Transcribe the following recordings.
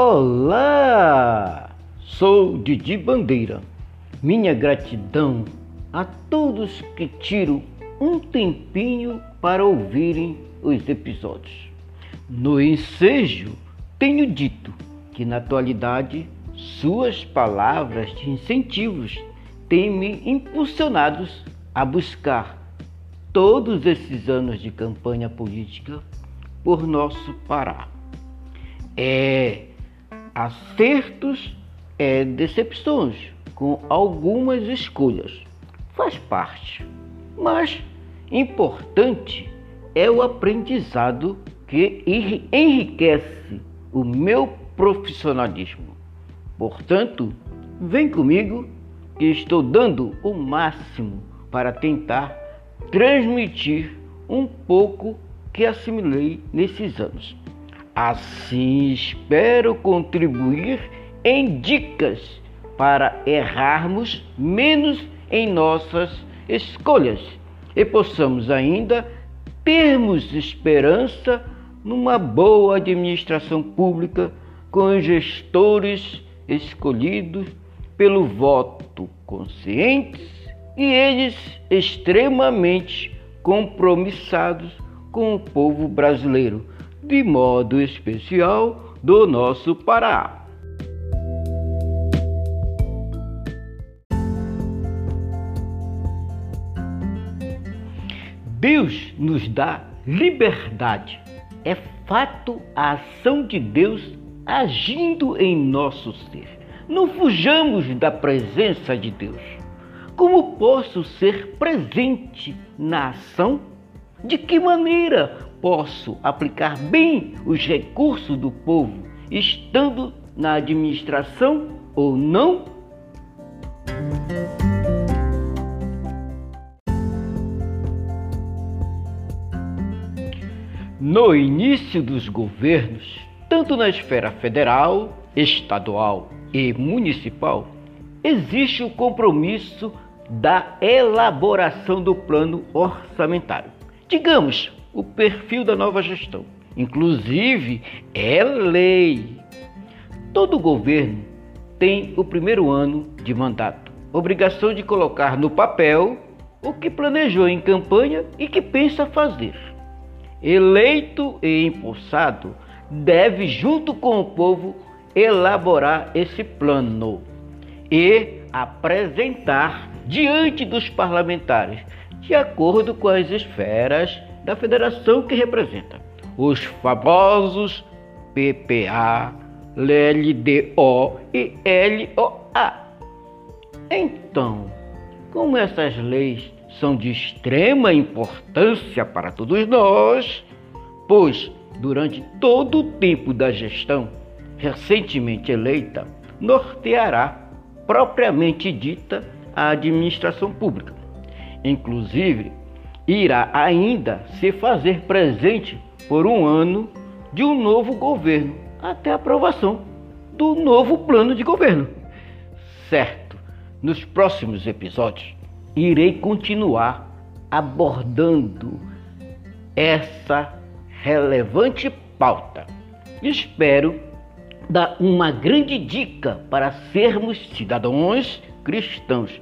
Olá! Sou Didi Bandeira. Minha gratidão a todos que tiram um tempinho para ouvirem os episódios. No ensejo, tenho dito que na atualidade suas palavras de incentivos têm me impulsionados a buscar todos esses anos de campanha política por nosso Pará. É acertos, é decepções com algumas escolhas. Faz parte. Mas importante é o aprendizado que enriquece o meu profissionalismo. Portanto, vem comigo que estou dando o máximo para tentar transmitir um pouco que assimilei nesses anos. Assim, espero contribuir em dicas para errarmos menos em nossas escolhas e possamos ainda termos esperança numa boa administração pública com gestores escolhidos pelo voto conscientes e eles extremamente compromissados com o povo brasileiro, de modo especial do nosso Pará. Deus nos dá liberdade. É fato a ação de Deus agindo em nosso ser. Não fujamos da presença de Deus. Como posso ser presente na ação? De que maneira posso aplicar bem os recursos do povo, estando na administração ou não? No início dos governos, tanto na esfera federal, estadual e municipal, existe o compromisso da elaboração do plano orçamentário. Digamos, o perfil da nova gestão. Inclusive, é lei. Todo governo tem o primeiro ano de mandato, obrigação de colocar no papel o que planejou em campanha e que pensa fazer. Eleito e impulsado, deve, junto com o povo, elaborar esse plano e apresentar diante dos parlamentares, de acordo com as esferas da federação que representa. Os famosos PPA, LDO e LOA. Então, como essas leis são de extrema importância para todos nós, pois durante todo o tempo da gestão recentemente eleita, norteará propriamente dita a administração pública. Inclusive, irá ainda se fazer presente por um ano de um novo governo, até a aprovação do novo plano de governo. Certo, nos próximos episódios irei continuar abordando essa relevante pauta. Espero dar uma grande dica para sermos cidadãos cristãos,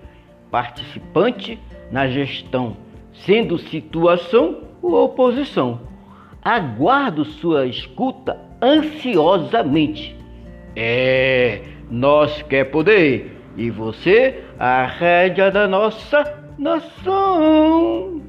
participantes na gestão, sendo situação ou oposição. Aguardo sua escuta ansiosamente. É, nós quer poder e você a rédea da nossa nação.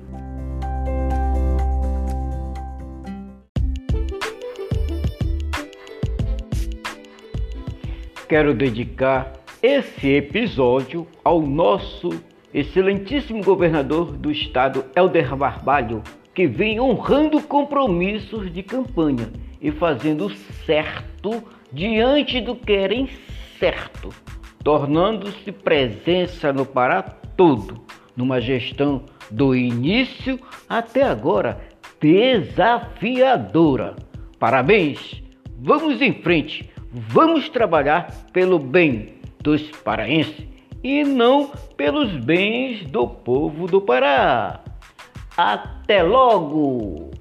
Quero dedicar esse episódio ao nosso excelentíssimo governador do estado, Helder Barbalho, que vem honrando compromissos de campanha e fazendo certo diante do que era incerto, tornando-se presença no Pará todo, numa gestão do início até agora desafiadora. Parabéns! Vamos em frente! Vamos trabalhar pelo bem dos paraenses e não pelos bens do povo do Pará. Até logo!